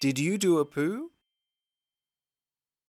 Did you do a poo?